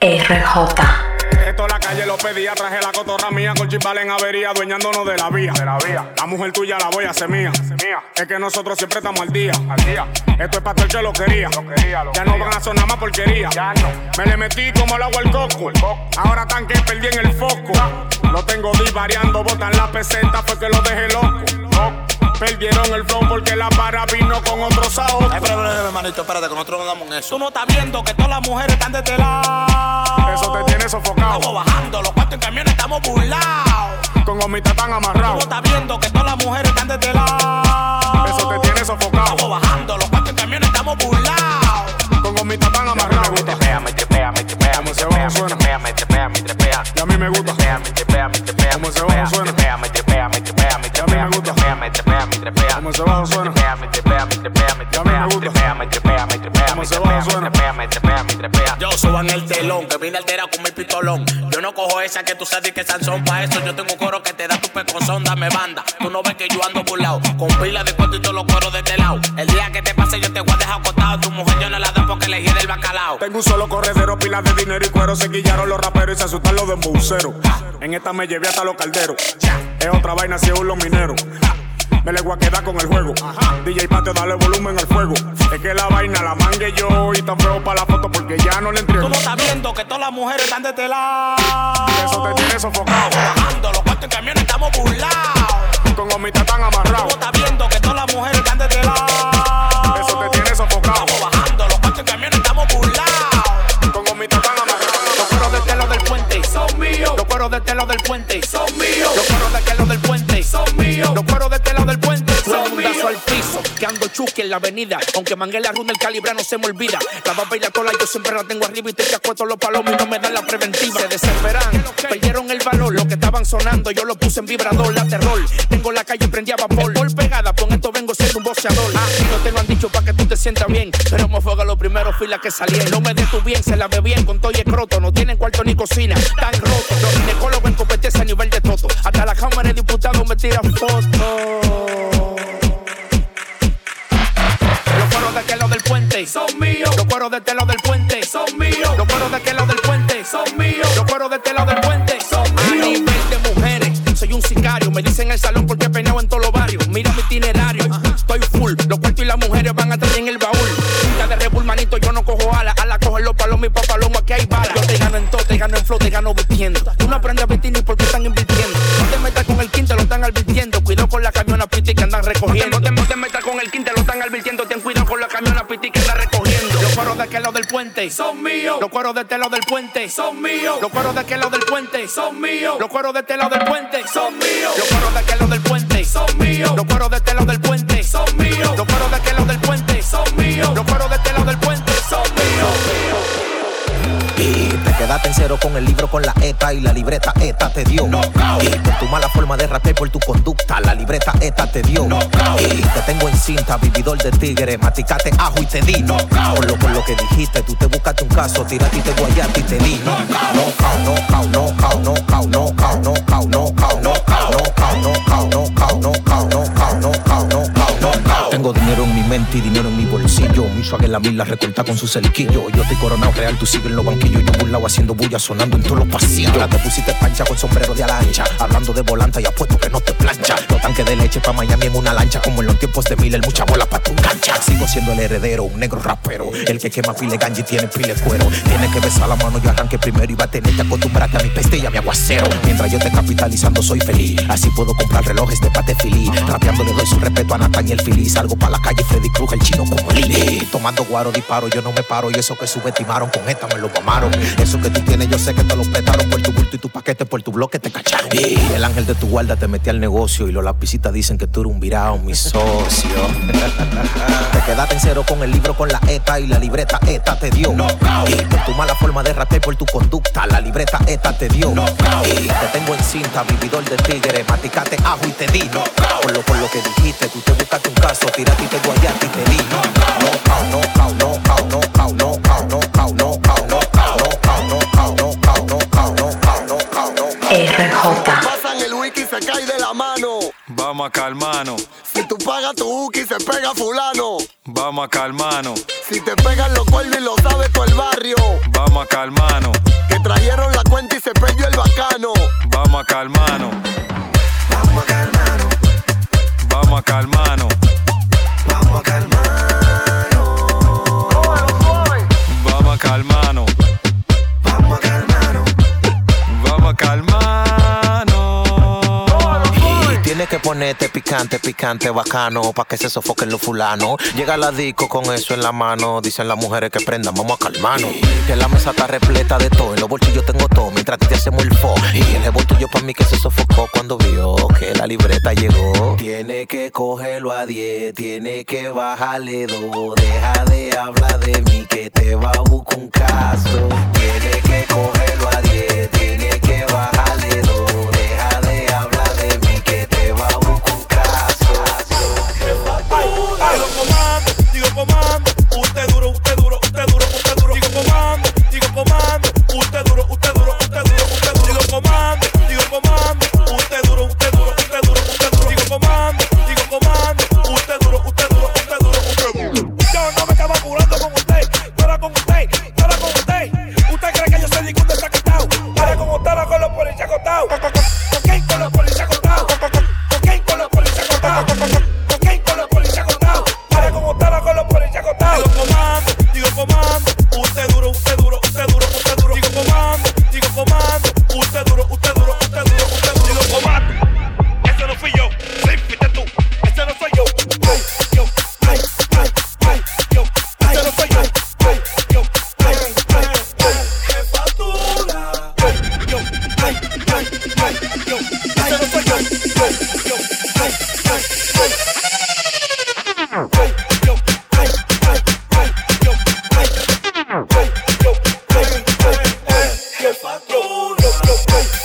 RJ. Esto la calle lo pedía, traje la cotorra mía con chimbal en avería, dueñándonos de la vía. De la vía. La mujer tuya la voy a hacer mía. mía. Es que nosotros siempre estamos al día. Al día. Esto es para todo el que lo quería. Lo quería lo ya no van a sonar más porquería. Ya no. Me le metí como el agua al coco. Ahora tan que perdí en el foco. Lo tengo divariando, botan la peseta, fue que lo dejé loco. Perdieron el flow porque la para vino con otro sao. Espérate, hermanito, espérate, que nosotros no damos en eso. Tú no estás viendo que todas las mujeres están de este lado. Eso te tiene sofocado. Estamos bajando, los cuatro en camiones estamos burlados. Con gomitas tan amarrados. Tú no estás viendo que todas las mujeres están de este lado. Eso te tiene sofocado. Estamos bajando, los cuatro en camiones estamos burlados. Cuero. Se quillaron los raperos y se asustan los dembuceros. En esta me llevé hasta los calderos. Es otra vaina si es los mineros. Me le voy a quedar con el juego. DJ Patio, dale volumen al fuego. Es que la vaina la mangue yo y tan feo para la foto porque ya no le entrego. Tú no estás viendo que todas las mujeres están de este lado. Eso te tiene sofocado. Bajando, los cuatro en camiones estamos burlados. Con gomitas tan Tú no amarrados. estás viendo que todas las mujeres están de este lado. Cueros de telo del puente son míos. Los cueros de telo del puente son míos. Los cueros de telo del puente son míos. al piso, en la avenida. Aunque mangué la runa, el calibra no se me olvida. La baba y la cola yo siempre la tengo arriba y te acuesto los palomos y no me dan la preventiva. Se desesperan, perdieron el valor. Lo que estaban sonando yo lo puse en vibrador, la terror. Tengo la calle prendida a vapor. Por pegada, con esto vengo siendo un boxeador. Ah, no te lo han dicho para que tú te sientas bien. Pero me fuego los primeros filas que salían. No me des tu bien, se la ve bien con todo y escroto. No tienen cuarto ni cocina, tan roto. Los ginecólogos en competencia a nivel de toto. Hasta la Cámara de Diputados me tiran fotos. Cueros de aquel lado del puente son míos. Los cueros de este lado del puente son míos. Los cueros de aquel lado del puente son míos. Los cueros de este lado del puente son míos. A nivel de mujeres, soy un sicario. Me dicen el salón porque he peinado en todos los barrios. Mira mi itinerario, estoy full. Los cuartos y las mujeres van atrás en el baúl. Punta de Red Bull, manito, yo no cojo alas. Ala cojo los palomos y pa' palomo, aquí hay balas. Yo te gano en todo, te gano en flow, te gano vistiendo. Tú no aprendes a vestir ni porque están invirtiendo. No te metas con el quinto, lo están advirtiendo. Cuidado con la camiona piti que andan recogiendo. No te, no te metas con el quinto, lo están advirtiendo. Cueros de aquel lado del puente son míos. Los cueros de este lado del puente son míos. Los cueros de aquel lado del puente son míos. Los cueros de este lado del puente son míos. Los cueros de aquel lado del puente son míos. Los cueros de este lado del puente son míos. Los cueros de aquel lado del puente son míos. Los cueros de Y te quedaste en cero con el libro con la ETA y la libreta ETA te dio. Y por tu mala forma de rapear por tu conducta, la libreta ETA te dio. Y te tengo en cinta, vividor de tigre, maticate ajo y te di. Por lo, por lo que dijiste, tú te buscaste un caso, tiraste y te guayaste y te di. No no no no no no no no no cao, no cao, no cao, no cao, no cao, no cao, no cao, no cao. Tengo dinero en mi mente y dinero en mi bolsillo. Mi swag la mil la recorta con su cerquillo. Yo estoy coronado real, tú sigues en los banquillos. Yo burlado haciendo bulla, sonando en todos los pasillos. Ya te pusiste pancha con sombrero de alancha. Hablando de volanta y apuesto que no te plancha. Los tanques de leche pa' Miami en una lancha. Como en los tiempos de Miller, mucha bola pa' tu cancha. Sigo siendo el heredero, un negro rapero. El que quema pile ganji tiene pile cuero. Tiene que besar la mano, yo arranque primero. Y va a tener que acostumbrarte a mi peste y a mi aguacero. Mientras yo te capitalizando, soy feliz. Así puedo comprar relojes de pate filí. Rapeando le doy su respeto a Nathan y el Fili. Salgo pa' la calle, Freddy Cruz, el chino como Lili. Tomando guaro, disparo, yo no me paro. Y eso que subestimaron con esta me lo mamaron. Eso que tú tienes, yo sé que te lo petaron por tu bulto y tu paquete, por tu bloque te cacharon. Y el ángel de tu guarda te metí al negocio. Y los lapicitas dicen que tú eres un virao, mi socio. te quedaste en cero con el libro con la ETA y la libreta ETA te dio. Y por tu mala forma de rapear por tu conducta, la libreta ETA te dio. Y te tengo en cinta, vividor de tigre, maticate ajo y te di. Por lo, por lo que dijiste, tú te buscaste un caso, tiraste y te guayaste y te di. No. Pasan el wiki y se cae de la mano. Vamos. A calmarnos. Si tú pagas tu uki, se pega fulano. Vamos a calmarnos. Si te pegan los cuernos y lo sabe todo el barrio. Vamos a calmarnos. Que trajeron la cuenta y se perdió el bacano. Vamos a calmarnos. Vamos a calmarnos. Vamos a calmarnos. Ponerte picante, picante, bacano, pa' que se sofoquen los fulanos. Llega la disco con eso en la mano, dicen las mujeres que prendan, vamos a calmarnos. Que la mesa está repleta de todo, en los bolsillos tengo todo, mientras te hacemos el fo. Y el yo pa' mí que se sofocó cuando vio que la libreta llegó. Tiene que cogerlo a 10, tiene que bajarle dos. Deja de hablar de mí que te va a buscar un caso. Tiene que go, go, go.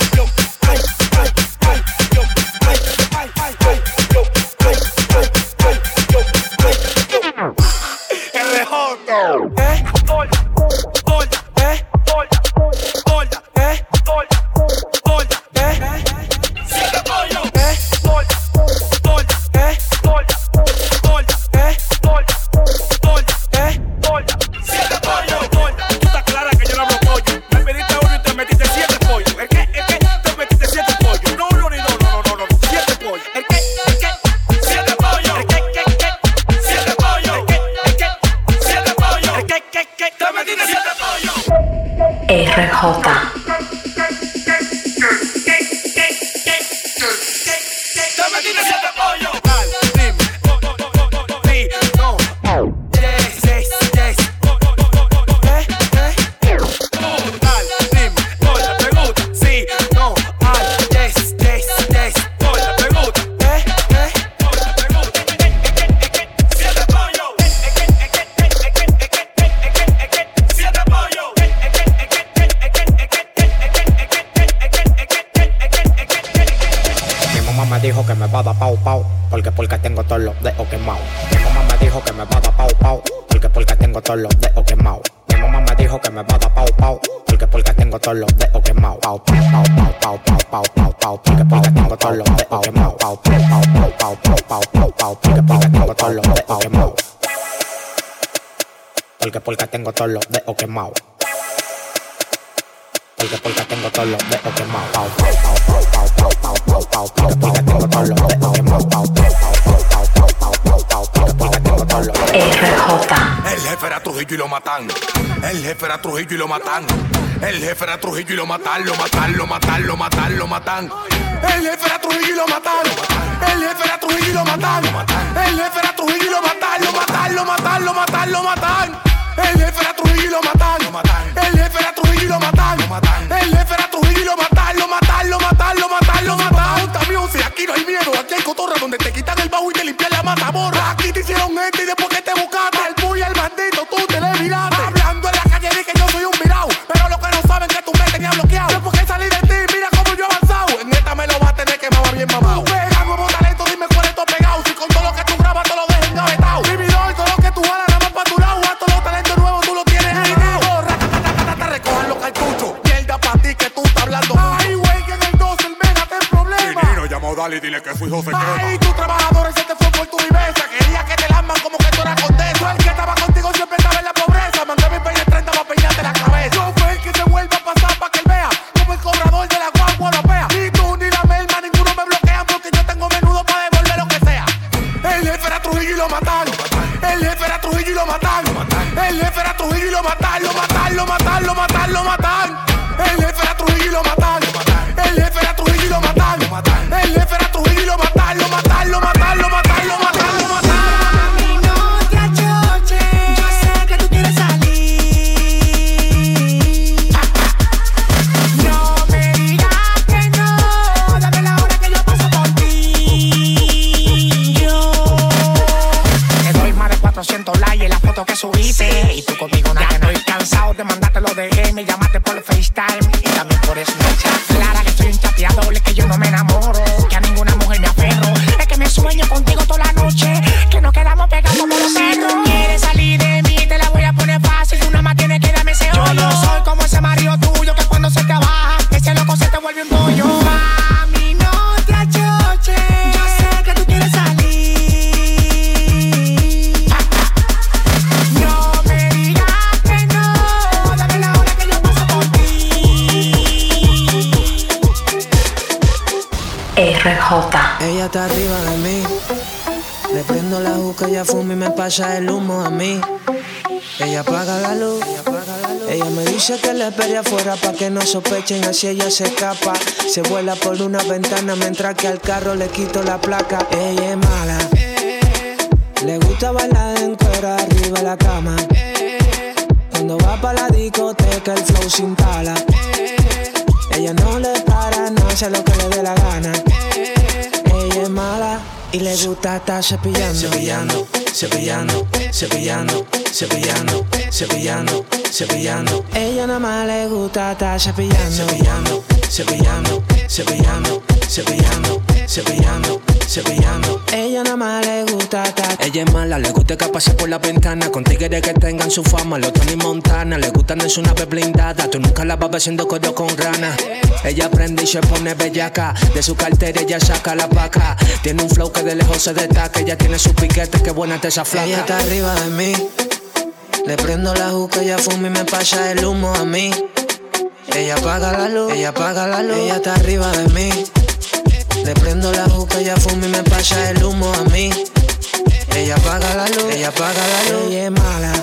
最后的。Me dijo que me va a dar pau pau, porque porque tengo todos los dedos quemados. Mi mamá me dijo que me va a dar pau pau, porque porque tengo todos los dedos quemados. Mi mamá me dijo que me va a dar pau pau, porque porque tengo todos los dedos quemados. Pau pau pau pau pau pau pau pau, porque porque tengo todos los dedos quemados. Pau pau pau pau pau pau pau pau, porque porque tengo todos los dedos quemados. Porque porque tengo todos los dedos quemados. Porque porque tengo todos los dedos quemados. Porque El jefe era Trujillo y lo matan. El jefe era Trujillo y lo matan. El jefe era Trujillo y lo matan, lo matan, lo matan, lo matan, lo matan. El jefe era Trujillo y lo matan. El jefe era Trujillo y lo matan. El jefe era Trujillo y lo matan, lo matan, lo matan, lo matan, lo matan era Trujillo y lo matan. El jefe era Trujillo y lo matan. El jefe era Trujillo y lo matan, lo matan, lo matan, lo matan, lo. Junta music, aquí no hay miedo, aquí hay cotorra donde te quitan el bajo y te limpian la mazamorra. Aquí te hicieron gente y después que te buscaste el muy el bandito, tú te le miraste. Hablando en la calle di que yo soy un virao, pero lo que no saben que tú me tenías bloqueado. Después que salí de ti, mira cómo yo he avanzado. En esta me lo vas a tener que mamar bien mamado. Y dile que su hijo se Ay, quema. tu trabajador ese te fue por tu viveza. Quería que te lamban como que tú eras condesa. El que estaba contigo siempre estaba en la pobreza. Mandé mi peine 30 para peinarte la cabeza. Yo fue el que se vuelve a pasar para que él vea. Como el cobrador de la guagua europea. Ni tú ni la melma, ninguno me bloquean porque yo tengo menudo para devolver lo que sea. El jefe era Trujillo y lo mataron. El jefe era Trujillo y lo mataron. El jefe era Trujillo y. Lo mataron, lo mataron, lo mataron, pasa el humo a mí. Ella apaga la luz. Ella me dice que le espere afuera para que no sospechen, así ella se escapa. Se vuela por una ventana mientras que al carro le quito la placa. Ella es mala. Le gusta bailar en cuero arriba de la cama. Cuando va pa' la discoteca el flow se instala. Ella no le para, no hace lo que le dé la gana. Ella es mala y le gusta estar. Cepillando, cepillando, cepillando, cepillando, cepillando, cepillando. Ella nada más le gusta estar cepillando. Cepillando, cepillando, cepillando, cepillando, cepillando, cepillando. Ella nada más le gusta estar. Ella es mala, le gusta que pase por la ventana. Con tigres que tengan su fama, los Tony Montana. Le gustan en su nave blindada. Tú nunca la vas haciendo codo con rana. Ella prende y se pone bellaca. De su cartera ella saca la paca. Tiene un flow que de lejos se destaca. Ella tiene sus piquetes, que buena te esa flaca. Ella está arriba de mí. Le prendo la juca, ella fuma y me pasa el humo a mí. Ella apaga la luz, ella apaga la luz. Ella está arriba de mí. Le prendo la juca, ella fuma y me pasa el humo a mí. Ella apaga la luz, ella apaga la luz. Ella es mala.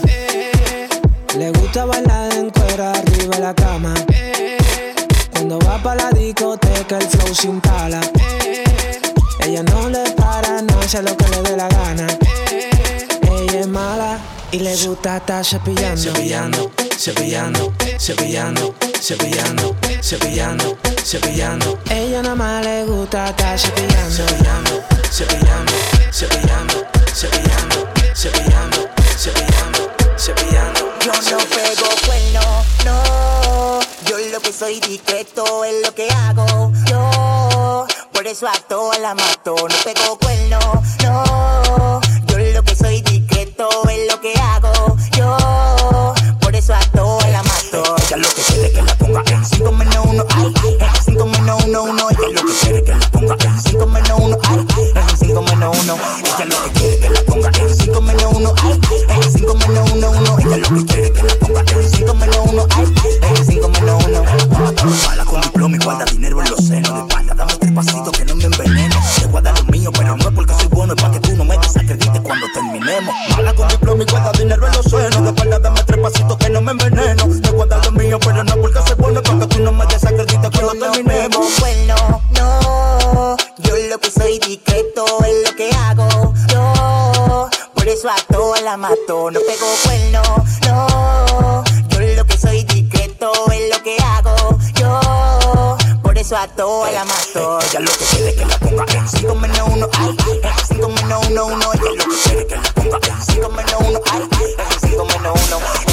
Le gusta bailar en cuero arriba de la cama. Cuando va pa' la discoteca el flow se instala. Ella no le para, no hace lo que le dé la gana. Ella es mala y le gusta estar cepillando. Cepillando, cepillando, cepillando, cepillando, cepillando, cepillando. Ella nada más le gusta estar cepillando. Cepillando, cepillando, cepillando, cepillando, cepillando, cepillando, cepillando. Yo no pego cuerno, no. Yo lo que soy discreto es lo que hago. Yo por eso a todas la mato. No pego cuerno, no. Yo lo que soy discreto la mato. No pego cuerno, no. Yo lo que soy discreto es lo que hago. Yo por eso a todas la mato. Ella lo que quiere que la ponga en 5 menos 1, ay, en 5 menos 1, 1. Ella lo que quiere que la ponga en 5 menos 1, ay, en 5 menos 1.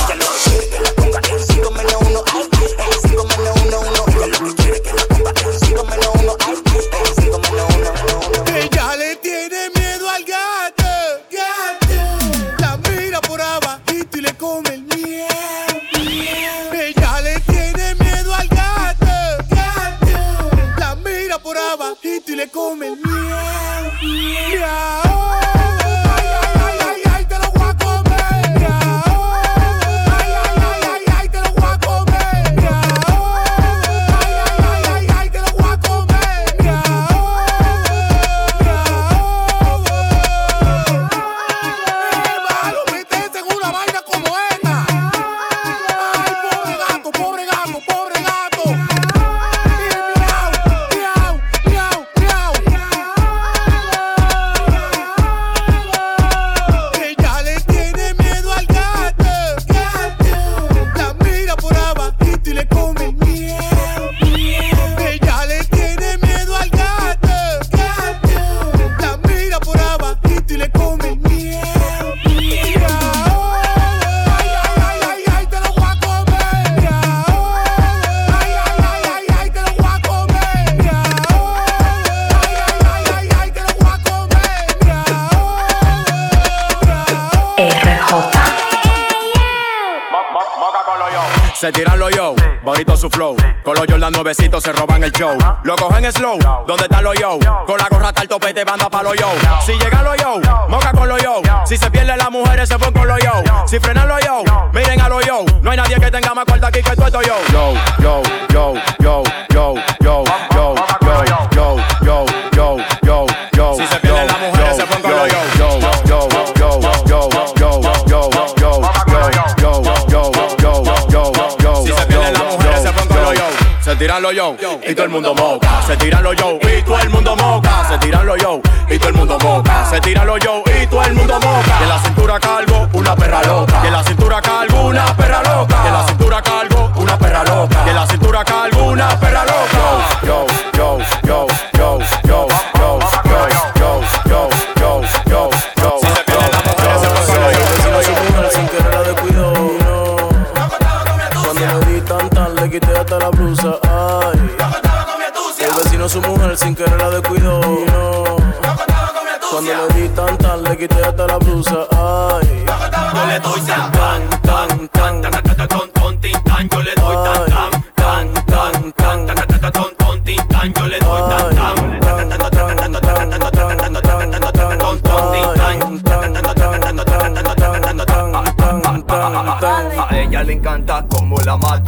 Se tiran los yo, bonito su flow. Con los Jordan nuevecitos se roban el show. Lo cogen slow, ¿dónde están los yo? Con la gorra tal topete banda pa' los yo. Si llega los yo, moca con los yo. Si se pierden las mujeres se van con los yo. Si frenan los yo, miren a los yo. No hay nadie que tenga más cuarta aquí que el todo yo. Yo, yo, yo, yo, yo, yo, yo. Tiran los yo y todo el mundo moca. Se tiran los yo y todo el mundo moca. Se tiran los yo y todo el mundo moca. Se tiran los yo y todo el mundo moca. Y en la cintura calvo una perra loca. Y en la cintura calvo una perra loca. Y en la cintura calvo una perra loca. Y en la cintura calvo una perra loca. Yo, yo, yo, yo, yo, querer la Cuando le di tan tan, le quité hasta la blusa. Ay, yo le doy tan tan tan tan tan tan, yo le doy tan tan tan, yo le doy tan tan a ella le encanta como la mata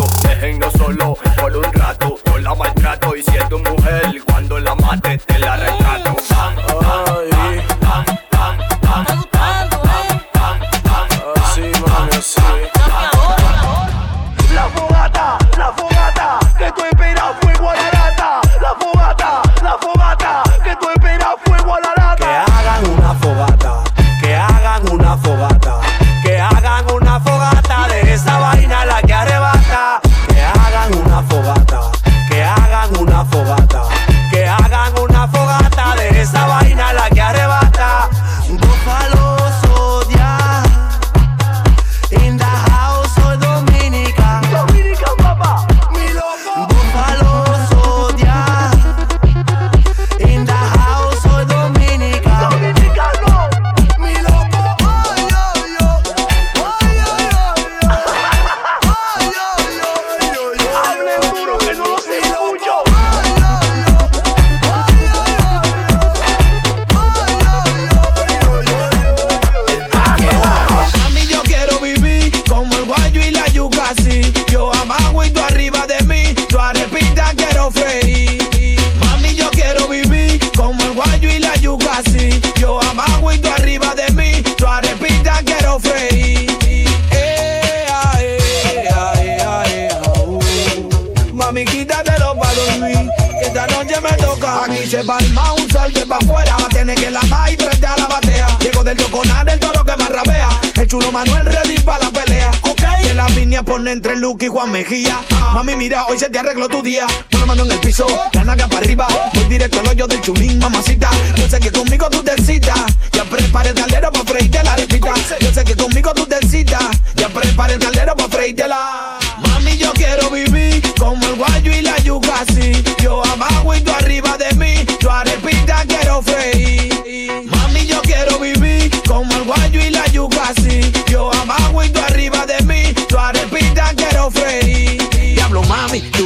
El chulo Manuel ready pa' la pelea. Ok. Que la línea pone entre Luke y Juan Mejía. Mami, mira, hoy se te arregló tu día. La mano en el piso, la naga para arriba. Voy directo al hoyo del chulín, mamacita. Yo sé que conmigo tú te excitas. Ya prepare el caldero pa' freírte la arepita. Yo sé que conmigo tú te excitas. Ya prepare el caldero pa' freírte la.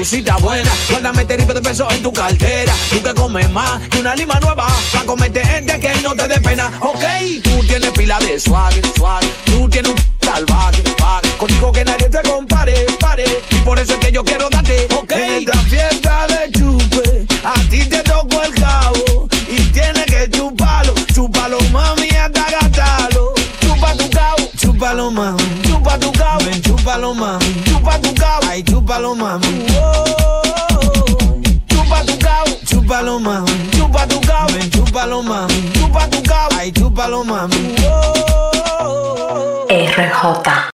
Mami, tu cita buena. Guárdame este rifle de peso en tu cartera. Tú que comes más que una lima nueva. Pa' comerte gente que no te dé pena. Ok, tú tienes pila de swag, swag. Tú tienes un salvaje. Contigo que nadie te compare, pare. Y por eso es que yo quiero darte. Ok, en esta fiesta de chupe, a ti te toco el cabo. Y tienes que chuparlo, chúpalo, mami, hasta gastarlo. Chupa tu cabo, chúpalo, mami. Chupa tu cabo, ven, chúpalo, mami. Chupa tu cabo, ay, chúpalo, mami. Chupa tu cabo, chúpalo, mami. Chupa tu cabo, ven, chúpalo, mami. Chupa tu cabo, ay, chúpalo, mami. RJ.